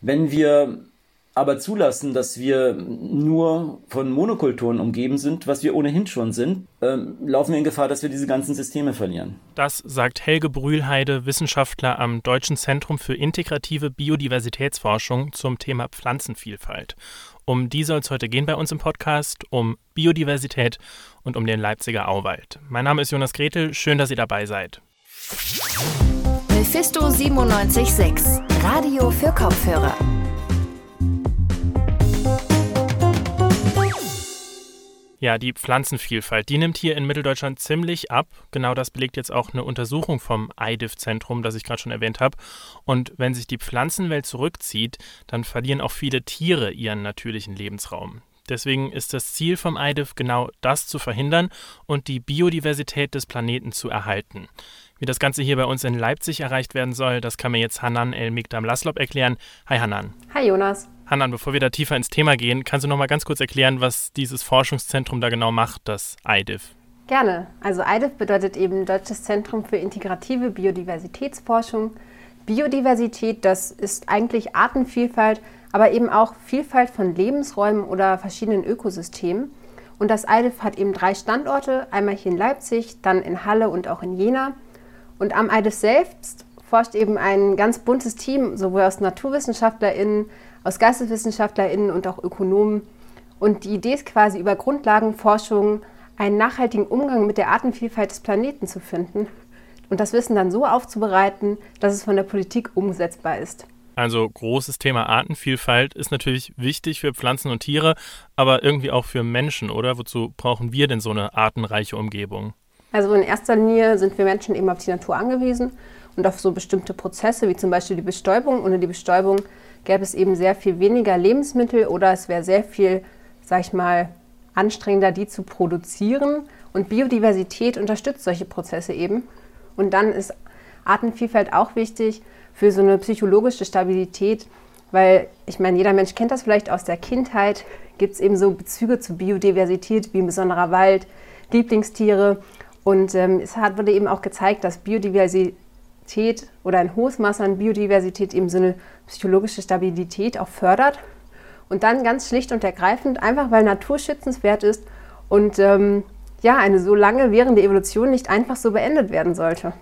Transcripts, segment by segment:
Wenn wir aber zulassen, dass wir nur von Monokulturen umgeben sind, was wir ohnehin schon sind, ähm, laufen wir in Gefahr, dass wir diese ganzen Systeme verlieren. Das sagt Helge Brühlheide, Wissenschaftler am Deutschen Zentrum für integrative Biodiversitätsforschung zum Thema Pflanzenvielfalt. Um die soll es heute gehen bei uns im Podcast, um Biodiversität und um den Leipziger Auwald. Mein Name ist Jonas Gretel, schön, dass ihr dabei seid. Mephisto 97.6, Radio für Kopfhörer. Ja, die Pflanzenvielfalt, die nimmt hier in Mitteldeutschland ziemlich ab. Genau das belegt jetzt auch eine Untersuchung vom IDIF-Zentrum, das ich gerade schon erwähnt habe. Und wenn sich die Pflanzenwelt zurückzieht, dann verlieren auch viele Tiere ihren natürlichen Lebensraum. Deswegen ist das Ziel vom IDIF genau das zu verhindern und die Biodiversität des Planeten zu erhalten. Wie das Ganze hier bei uns in Leipzig erreicht werden soll, das kann mir jetzt Hanan El Mikdam Laslop erklären. Hi Hanan. Hi Jonas. Hannan, bevor wir da tiefer ins Thema gehen, kannst du noch mal ganz kurz erklären, was dieses Forschungszentrum da genau macht, das IDIF? Gerne. Also IDIF bedeutet eben Deutsches Zentrum für integrative Biodiversitätsforschung. Biodiversität, das ist eigentlich Artenvielfalt, aber eben auch Vielfalt von Lebensräumen oder verschiedenen Ökosystemen. Und das IDIF hat eben drei Standorte, einmal hier in Leipzig, dann in Halle und auch in Jena. Und am IDIF selbst forscht eben ein ganz buntes Team, sowohl aus NaturwissenschaftlerInnen, aus GeisteswissenschaftlerInnen und auch Ökonomen. Und die Idee ist quasi über Grundlagenforschung einen nachhaltigen Umgang mit der Artenvielfalt des Planeten zu finden und das Wissen dann so aufzubereiten, dass es von der Politik umsetzbar ist. Also großes Thema Artenvielfalt ist natürlich wichtig für Pflanzen und Tiere, aber irgendwie auch für Menschen, oder? Wozu brauchen wir denn so eine artenreiche Umgebung? Also in erster Linie sind wir Menschen eben auf die Natur angewiesen und auf so bestimmte Prozesse wie zum Beispiel die Bestäubung. Ohne die Bestäubung gäbe es eben sehr viel weniger Lebensmittel oder es wäre sehr viel, sag ich mal, anstrengender, die zu produzieren. Und Biodiversität unterstützt solche Prozesse eben. Und dann ist Artenvielfalt auch wichtig für so eine psychologische Stabilität, weil ich meine, jeder Mensch kennt das vielleicht aus der Kindheit, gibt es eben so Bezüge zu Biodiversität wie ein besonderer Wald, Lieblingstiere. Und ähm, es hat, wurde eben auch gezeigt, dass Biodiversität oder ein hohes Maß an Biodiversität eben so eine psychologische Stabilität auch fördert. Und dann ganz schlicht und ergreifend, einfach weil Natur schützenswert ist und ähm, ja, eine so lange währende Evolution nicht einfach so beendet werden sollte.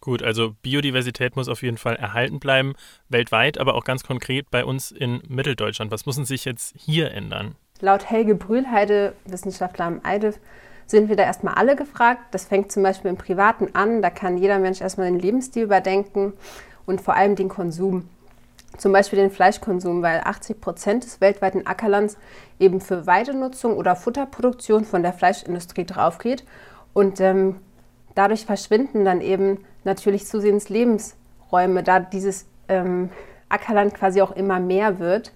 Gut, also Biodiversität muss auf jeden Fall erhalten bleiben, weltweit, aber auch ganz konkret bei uns in Mitteldeutschland. Was muss sich jetzt hier ändern? Laut Helge Brühlheide, Wissenschaftler am EIDEF, sind wir da erstmal alle gefragt. Das fängt zum Beispiel im Privaten an. Da kann jeder Mensch erstmal den Lebensstil überdenken und vor allem den Konsum. Zum Beispiel den Fleischkonsum, weil 80 Prozent des weltweiten Ackerlands eben für Weidenutzung oder Futterproduktion von der Fleischindustrie draufgeht. Und ähm, dadurch verschwinden dann eben natürlich zusehends Lebensräume, da dieses ähm, Ackerland quasi auch immer mehr wird.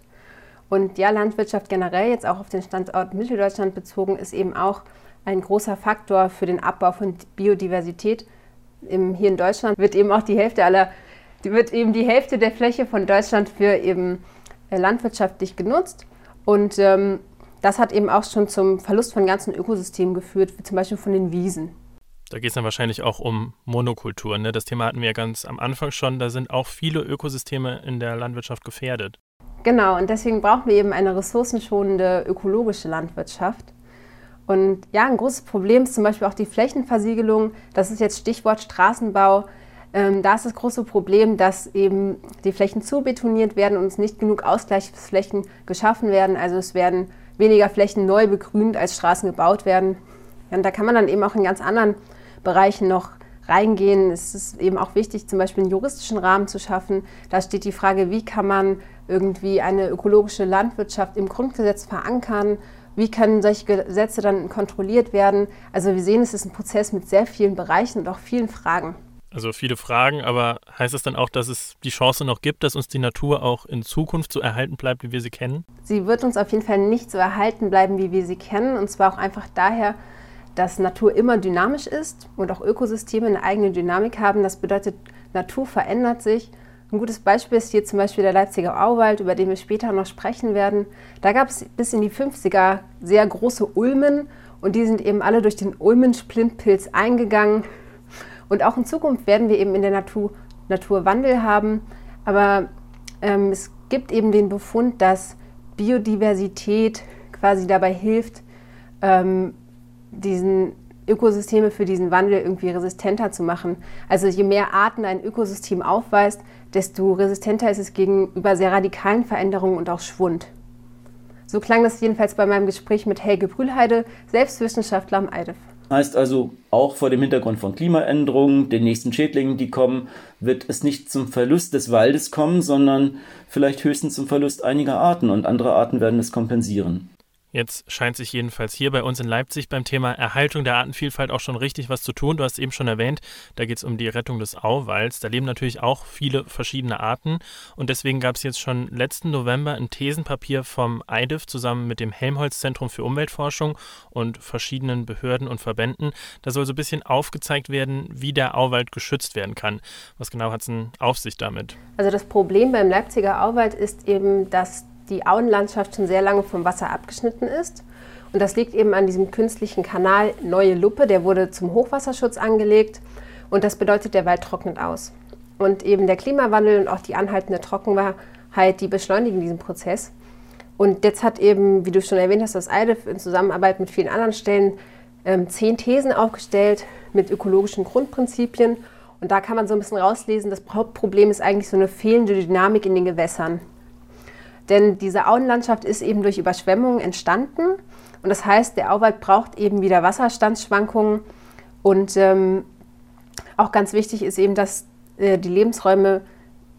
Und ja, Landwirtschaft generell, jetzt auch auf den Standort Mitteldeutschland bezogen, ist eben auch ein großer Faktor für den Abbau von Biodiversität. Im, hier in Deutschland wird eben auch die Hälfte aller, wird eben die Hälfte der Fläche von Deutschland für eben äh, landwirtschaftlich genutzt. Und ähm, das hat eben auch schon zum Verlust von ganzen Ökosystemen geführt, wie zum Beispiel von den Wiesen. Da geht es dann wahrscheinlich auch um Monokulturen. Ne? Das Thema hatten wir ja ganz am Anfang schon. Da sind auch viele Ökosysteme in der Landwirtschaft gefährdet. Genau, und deswegen brauchen wir eben eine ressourcenschonende ökologische Landwirtschaft. Und ja, ein großes Problem ist zum Beispiel auch die Flächenversiegelung. Das ist jetzt Stichwort Straßenbau. Ähm, da ist das große Problem, dass eben die Flächen zu betoniert werden und es nicht genug Ausgleichsflächen geschaffen werden. Also es werden weniger Flächen neu begrünt, als Straßen gebaut werden. und da kann man dann eben auch in ganz anderen Bereichen noch reingehen. Es ist eben auch wichtig, zum Beispiel einen juristischen Rahmen zu schaffen. Da steht die Frage, wie kann man irgendwie eine ökologische Landwirtschaft im Grundgesetz verankern wie können solche Gesetze dann kontrolliert werden? Also wir sehen, es ist ein Prozess mit sehr vielen Bereichen und auch vielen Fragen. Also viele Fragen, aber heißt es dann auch, dass es die Chance noch gibt, dass uns die Natur auch in Zukunft so erhalten bleibt, wie wir sie kennen? Sie wird uns auf jeden Fall nicht so erhalten bleiben, wie wir sie kennen. Und zwar auch einfach daher, dass Natur immer dynamisch ist und auch Ökosysteme eine eigene Dynamik haben. Das bedeutet, Natur verändert sich ein gutes Beispiel ist hier zum Beispiel der Leipziger Auwald, über den wir später noch sprechen werden. Da gab es bis in die 50er sehr große Ulmen und die sind eben alle durch den Ulmen-Splintpilz eingegangen. Und auch in Zukunft werden wir eben in der Natur Naturwandel haben. Aber ähm, es gibt eben den Befund, dass Biodiversität quasi dabei hilft, ähm, diesen Ökosysteme für diesen Wandel irgendwie resistenter zu machen. Also je mehr Arten ein Ökosystem aufweist, desto resistenter ist es gegenüber sehr radikalen Veränderungen und auch Schwund. So klang das jedenfalls bei meinem Gespräch mit Helge Brühlheide, Selbstwissenschaftler am EIDEF. Heißt also, auch vor dem Hintergrund von Klimaänderungen, den nächsten Schädlingen, die kommen, wird es nicht zum Verlust des Waldes kommen, sondern vielleicht höchstens zum Verlust einiger Arten und andere Arten werden es kompensieren. Jetzt scheint sich jedenfalls hier bei uns in Leipzig beim Thema Erhaltung der Artenvielfalt auch schon richtig was zu tun. Du hast eben schon erwähnt, da geht es um die Rettung des Auwalds. Da leben natürlich auch viele verschiedene Arten. Und deswegen gab es jetzt schon letzten November ein Thesenpapier vom EIDIF zusammen mit dem Helmholtz-Zentrum für Umweltforschung und verschiedenen Behörden und Verbänden. Da soll so ein bisschen aufgezeigt werden, wie der Auwald geschützt werden kann. Was genau hat es denn auf sich damit? Also das Problem beim Leipziger Auwald ist eben, dass die Auenlandschaft schon sehr lange vom Wasser abgeschnitten ist. Und das liegt eben an diesem künstlichen Kanal Neue Luppe, der wurde zum Hochwasserschutz angelegt. Und das bedeutet, der Wald trocknet aus. Und eben der Klimawandel und auch die anhaltende Trockenheit, die beschleunigen diesen Prozess. Und jetzt hat eben, wie du schon erwähnt hast, das EIDEF in Zusammenarbeit mit vielen anderen Stellen ähm, zehn Thesen aufgestellt mit ökologischen Grundprinzipien. Und da kann man so ein bisschen rauslesen, das Hauptproblem ist eigentlich so eine fehlende Dynamik in den Gewässern. Denn diese Auenlandschaft ist eben durch Überschwemmungen entstanden. Und das heißt, der Auwald braucht eben wieder Wasserstandsschwankungen. Und ähm, auch ganz wichtig ist eben, dass äh, die Lebensräume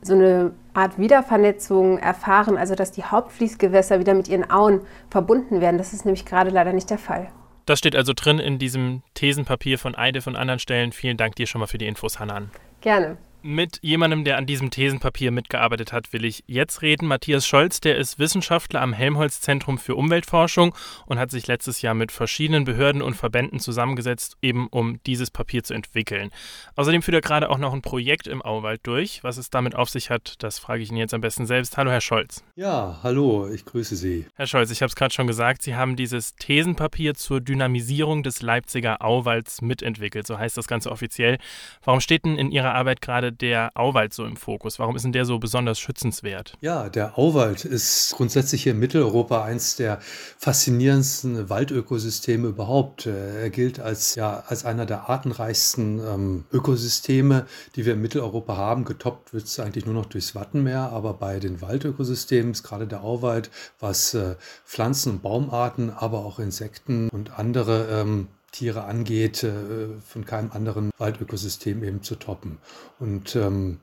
so eine Art Wiedervernetzung erfahren, also dass die Hauptfließgewässer wieder mit ihren Auen verbunden werden. Das ist nämlich gerade leider nicht der Fall. Das steht also drin in diesem Thesenpapier von Eide von anderen Stellen. Vielen Dank dir schon mal für die Infos, Hanan. Gerne. Mit jemandem, der an diesem Thesenpapier mitgearbeitet hat, will ich jetzt reden. Matthias Scholz, der ist Wissenschaftler am Helmholtz-Zentrum für Umweltforschung und hat sich letztes Jahr mit verschiedenen Behörden und Verbänden zusammengesetzt, eben um dieses Papier zu entwickeln. Außerdem führt er gerade auch noch ein Projekt im Auwald durch. Was es damit auf sich hat, das frage ich ihn jetzt am besten selbst. Hallo, Herr Scholz. Ja, hallo, ich grüße Sie. Herr Scholz, ich habe es gerade schon gesagt, Sie haben dieses Thesenpapier zur Dynamisierung des Leipziger Auwalds mitentwickelt. So heißt das Ganze offiziell. Warum steht denn in Ihrer Arbeit gerade der Auwald so im Fokus? Warum ist denn der so besonders schützenswert? Ja, der Auwald ist grundsätzlich hier in Mitteleuropa eins der faszinierendsten Waldökosysteme überhaupt. Äh, er gilt als, ja, als einer der artenreichsten ähm, Ökosysteme, die wir in Mitteleuropa haben. Getoppt wird es eigentlich nur noch durchs Wattenmeer, aber bei den Waldökosystemen ist gerade der Auwald, was äh, Pflanzen- und Baumarten, aber auch Insekten und andere ähm, Tiere angeht, äh, von keinem anderen Waldökosystem eben zu toppen. Und ähm,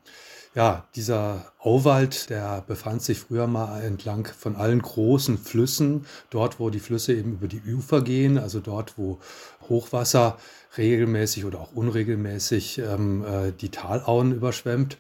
ja, dieser Auwald, der befand sich früher mal entlang von allen großen Flüssen, dort, wo die Flüsse eben über die Ufer gehen, also dort, wo Hochwasser regelmäßig oder auch unregelmäßig ähm, äh, die Talauen überschwemmt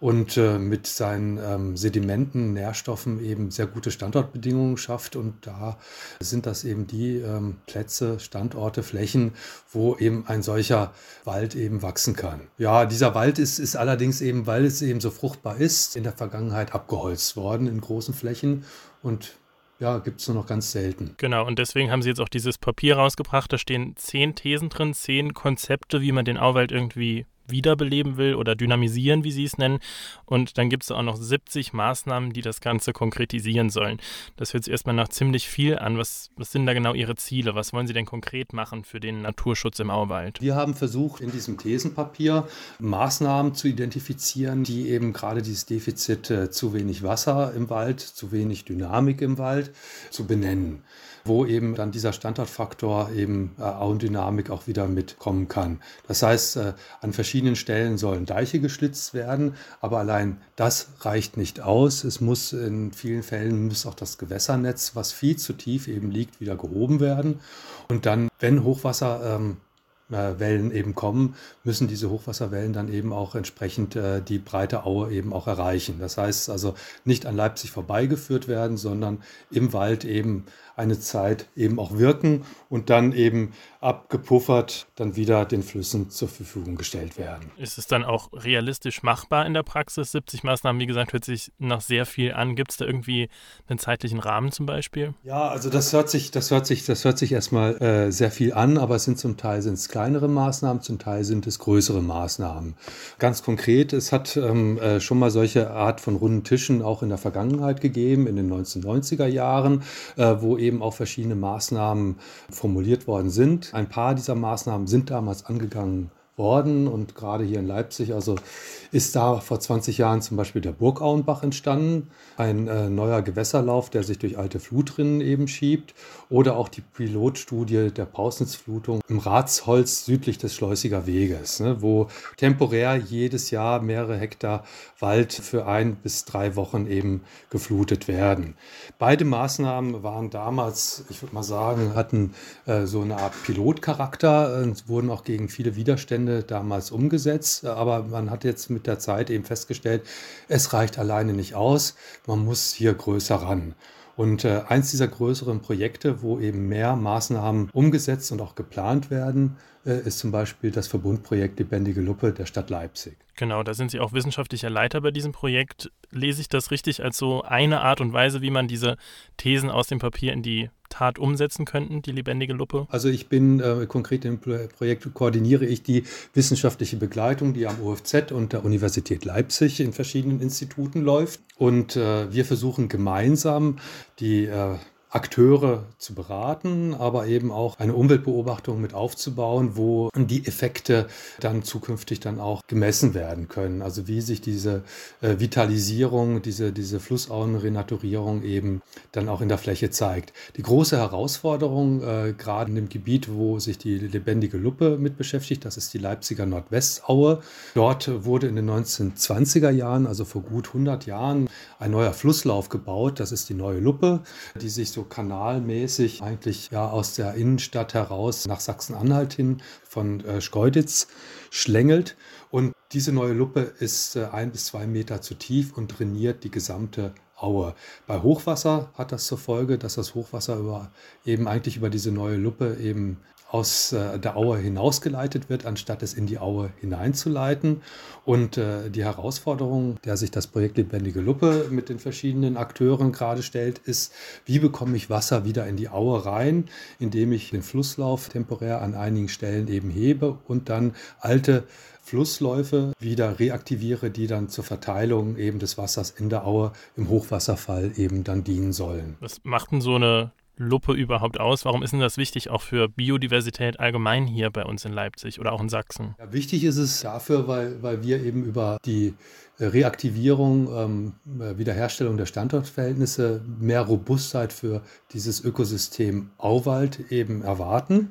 und äh, mit seinen ähm, Sedimenten, Nährstoffen eben sehr gute Standortbedingungen schafft. Und da sind das eben die ähm, Plätze, Standorte, Flächen, wo eben ein solcher Wald eben wachsen kann. Ja, dieser Wald ist, ist allerdings eben, weil es eben so fruchtbar ist, in der Vergangenheit abgeholzt worden in großen Flächen und ja, gibt es nur noch ganz selten. Genau, und deswegen haben sie jetzt auch dieses Papier rausgebracht. Da stehen zehn Thesen drin, zehn Konzepte, wie man den Auwald irgendwie wiederbeleben will oder dynamisieren, wie Sie es nennen. Und dann gibt es auch noch 70 Maßnahmen, die das Ganze konkretisieren sollen. Das hört sich erstmal nach ziemlich viel an. Was, was sind da genau Ihre Ziele? Was wollen Sie denn konkret machen für den Naturschutz im Auwald? Wir haben versucht, in diesem Thesenpapier Maßnahmen zu identifizieren, die eben gerade dieses Defizit äh, zu wenig Wasser im Wald, zu wenig Dynamik im Wald zu benennen wo eben dann dieser Standortfaktor eben äh, Auendynamik auch wieder mitkommen kann. Das heißt, äh, an verschiedenen Stellen sollen Deiche geschlitzt werden, aber allein das reicht nicht aus. Es muss in vielen Fällen muss auch das Gewässernetz, was viel zu tief eben liegt, wieder gehoben werden. Und dann, wenn Hochwasser ähm, äh, Wellen eben kommen, müssen diese Hochwasserwellen dann eben auch entsprechend äh, die breite Aue eben auch erreichen. Das heißt also nicht an Leipzig vorbeigeführt werden, sondern im Wald eben eine Zeit eben auch wirken und dann eben abgepuffert dann wieder den Flüssen zur Verfügung gestellt werden. Ist es dann auch realistisch machbar in der Praxis? 70 Maßnahmen, wie gesagt, hört sich nach sehr viel an. Gibt es da irgendwie einen zeitlichen Rahmen zum Beispiel? Ja, also das hört sich, das hört sich, das hört sich erstmal äh, sehr viel an, aber es sind zum Teil sind es kleinere Maßnahmen, zum Teil sind es größere Maßnahmen. Ganz konkret, es hat ähm, äh, schon mal solche Art von runden Tischen auch in der Vergangenheit gegeben, in den 1990er Jahren, äh, wo eben auch verschiedene Maßnahmen formuliert worden sind. Ein paar dieser Maßnahmen sind damals angegangen worden und gerade hier in Leipzig, also ist da vor 20 Jahren zum Beispiel der Burgauenbach entstanden, ein äh, neuer Gewässerlauf, der sich durch alte Flutrinnen eben schiebt oder auch die Pilotstudie der Pausnitzflutung im Ratsholz südlich des Schleusiger Weges, ne, wo temporär jedes Jahr mehrere Hektar Wald für ein bis drei Wochen eben geflutet werden. Beide Maßnahmen waren damals, ich würde mal sagen, hatten äh, so eine Art Pilotcharakter und wurden auch gegen viele Widerstände damals umgesetzt, aber man hat jetzt mit der Zeit eben festgestellt, es reicht alleine nicht aus, man muss hier größer ran. Und äh, eins dieser größeren Projekte, wo eben mehr Maßnahmen umgesetzt und auch geplant werden, äh, ist zum Beispiel das Verbundprojekt Lebendige Luppe der Stadt Leipzig. Genau, da sind Sie auch wissenschaftlicher Leiter bei diesem Projekt. Lese ich das richtig als so eine Art und Weise, wie man diese Thesen aus dem Papier in die Tat umsetzen könnten, die lebendige Luppe? Also ich bin äh, konkret im Projekt, koordiniere ich die wissenschaftliche Begleitung, die am OFZ und der Universität Leipzig in verschiedenen Instituten läuft. Und äh, wir versuchen gemeinsam die äh, Akteure zu beraten, aber eben auch eine Umweltbeobachtung mit aufzubauen, wo die Effekte dann zukünftig dann auch gemessen werden können. Also wie sich diese äh, Vitalisierung, diese, diese Flussauenrenaturierung eben dann auch in der Fläche zeigt. Die große Herausforderung, äh, gerade in dem Gebiet, wo sich die lebendige Luppe mit beschäftigt, das ist die Leipziger Nordwestaue. Dort wurde in den 1920er Jahren, also vor gut 100 Jahren, ein neuer Flusslauf gebaut. Das ist die neue Luppe, die sich so kanalmäßig eigentlich ja aus der Innenstadt heraus nach Sachsen-Anhalt hin von äh, Schkeuditz schlängelt. Und diese neue Luppe ist äh, ein bis zwei Meter zu tief und trainiert die gesamte Aue. Bei Hochwasser hat das zur Folge, dass das Hochwasser über, eben eigentlich über diese neue Luppe eben aus äh, der Aue hinausgeleitet wird, anstatt es in die Aue hineinzuleiten. Und äh, die Herausforderung, der sich das Projekt Lebendige Luppe mit den verschiedenen Akteuren gerade stellt, ist, wie bekomme ich Wasser wieder in die Aue rein, indem ich den Flusslauf temporär an einigen Stellen eben hebe und dann alte Flussläufe wieder reaktiviere, die dann zur Verteilung eben des Wassers in der Aue im Hochwasserfall eben dann dienen sollen. Was macht denn so eine Luppe überhaupt aus? Warum ist denn das wichtig auch für Biodiversität allgemein hier bei uns in Leipzig oder auch in Sachsen? Ja, wichtig ist es dafür, weil, weil wir eben über die äh, Reaktivierung, ähm, äh, Wiederherstellung der Standortverhältnisse, mehr Robustheit für dieses Ökosystem Auwald eben erwarten.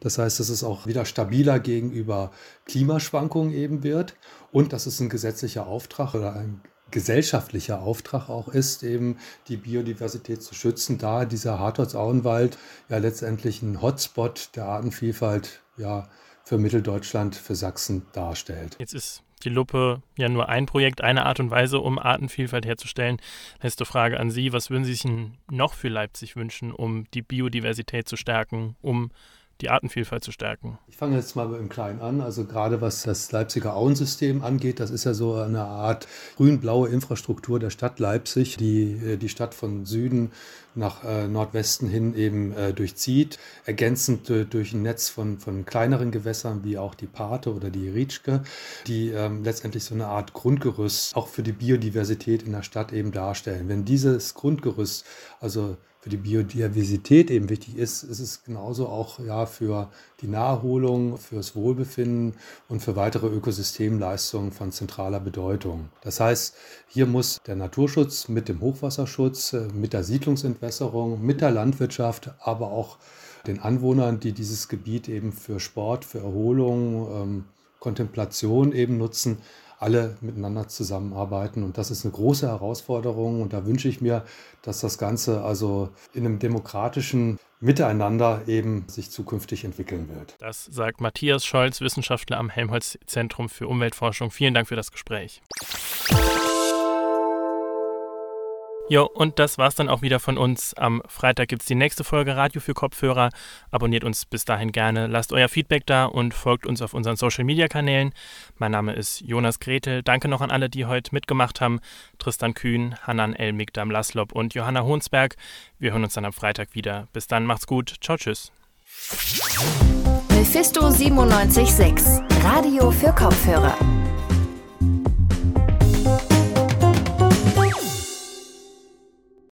Das heißt, dass es auch wieder stabiler gegenüber Klimaschwankungen eben wird und dass es ein gesetzlicher Auftrag oder ein gesellschaftlicher Auftrag auch ist, eben die Biodiversität zu schützen, da dieser Hartholz-Auenwald ja letztendlich ein Hotspot der Artenvielfalt ja für Mitteldeutschland, für Sachsen darstellt. Jetzt ist die Lupe ja nur ein Projekt, eine Art und Weise, um Artenvielfalt herzustellen. Letzte Frage an Sie. Was würden Sie sich noch für Leipzig wünschen, um die Biodiversität zu stärken, um die Artenvielfalt zu stärken? Ich fange jetzt mal im Kleinen an. Also gerade was das Leipziger Auensystem angeht, das ist ja so eine Art grün-blaue Infrastruktur der Stadt Leipzig, die äh, die Stadt von Süden nach äh, Nordwesten hin eben äh, durchzieht, ergänzend äh, durch ein Netz von, von kleineren Gewässern wie auch die Pate oder die Rietschke, die ähm, letztendlich so eine Art Grundgerüst auch für die Biodiversität in der Stadt eben darstellen. Wenn dieses Grundgerüst also für die Biodiversität eben wichtig ist, ist es genauso auch ja für die Naherholung, fürs Wohlbefinden und für weitere Ökosystemleistungen von zentraler Bedeutung. Das heißt, hier muss der Naturschutz mit dem Hochwasserschutz, äh, mit der Siedlungsentwässerung, mit der Landwirtschaft, aber auch den Anwohnern, die dieses Gebiet eben für Sport, für Erholung, ähm, Kontemplation eben nutzen, alle miteinander zusammenarbeiten. Und das ist eine große Herausforderung. Und da wünsche ich mir, dass das Ganze also in einem demokratischen Miteinander eben sich zukünftig entwickeln wird. Das sagt Matthias Scholz, Wissenschaftler am Helmholtz Zentrum für Umweltforschung. Vielen Dank für das Gespräch. Jo, und das war's dann auch wieder von uns. Am Freitag gibt's die nächste Folge Radio für Kopfhörer. Abonniert uns bis dahin gerne, lasst euer Feedback da und folgt uns auf unseren Social Media Kanälen. Mein Name ist Jonas Gretel. Danke noch an alle, die heute mitgemacht haben. Tristan Kühn, Hanan El Migdam Laslob und Johanna Hohnsberg. Wir hören uns dann am Freitag wieder. Bis dann, macht's gut. Ciao, tschüss. Mephisto 976, Radio für Kopfhörer.